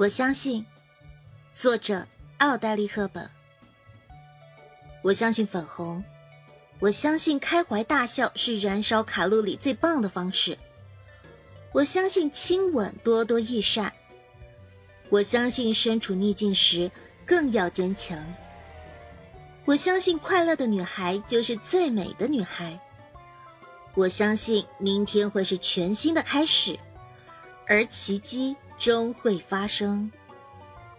我相信，作者奥黛丽·赫本。我相信粉红，我相信开怀大笑是燃烧卡路里最棒的方式。我相信亲吻多多益善。我相信身处逆境时更要坚强。我相信快乐的女孩就是最美的女孩。我相信明天会是全新的开始，而奇迹。终会发生。